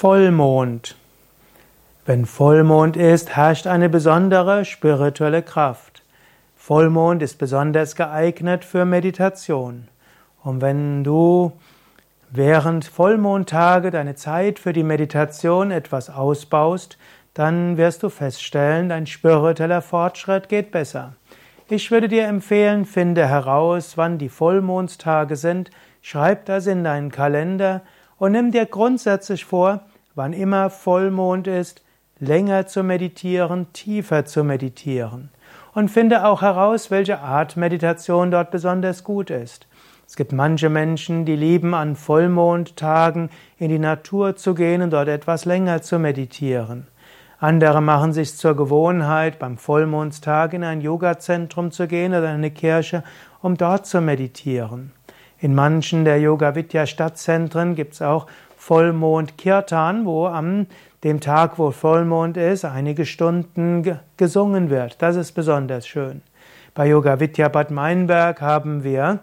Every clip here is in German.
Vollmond. Wenn Vollmond ist, herrscht eine besondere spirituelle Kraft. Vollmond ist besonders geeignet für Meditation. Und wenn du während Vollmondtage deine Zeit für die Meditation etwas ausbaust, dann wirst du feststellen, dein spiritueller Fortschritt geht besser. Ich würde dir empfehlen, finde heraus, wann die Vollmondstage sind, schreib das in deinen Kalender und nimm dir grundsätzlich vor, wann immer Vollmond ist, länger zu meditieren, tiefer zu meditieren. Und finde auch heraus, welche Art Meditation dort besonders gut ist. Es gibt manche Menschen, die lieben an Vollmondtagen in die Natur zu gehen und dort etwas länger zu meditieren. Andere machen sich zur Gewohnheit, beim Vollmondstag in ein Yogazentrum zu gehen oder in eine Kirche, um dort zu meditieren. In manchen der Yoga Vidya Stadtzentren gibt es auch Vollmond Kirtan, wo am dem Tag, wo Vollmond ist, einige Stunden gesungen wird. Das ist besonders schön. Bei Yoga Vidya Bad Meinberg haben wir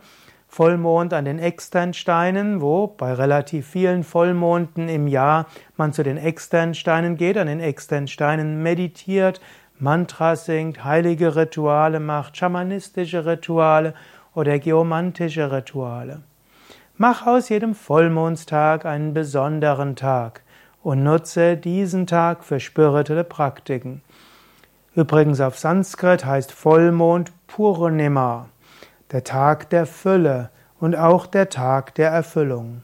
Vollmond an den Externsteinen, wo bei relativ vielen Vollmonden im Jahr man zu den Externsteinen geht, an den Externsteinen meditiert, Mantras singt, heilige Rituale macht, schamanistische Rituale oder geomantische Rituale. Mach aus jedem Vollmondstag einen besonderen Tag und nutze diesen Tag für spirituelle Praktiken. Übrigens auf Sanskrit heißt Vollmond Purnima, der Tag der Fülle und auch der Tag der Erfüllung.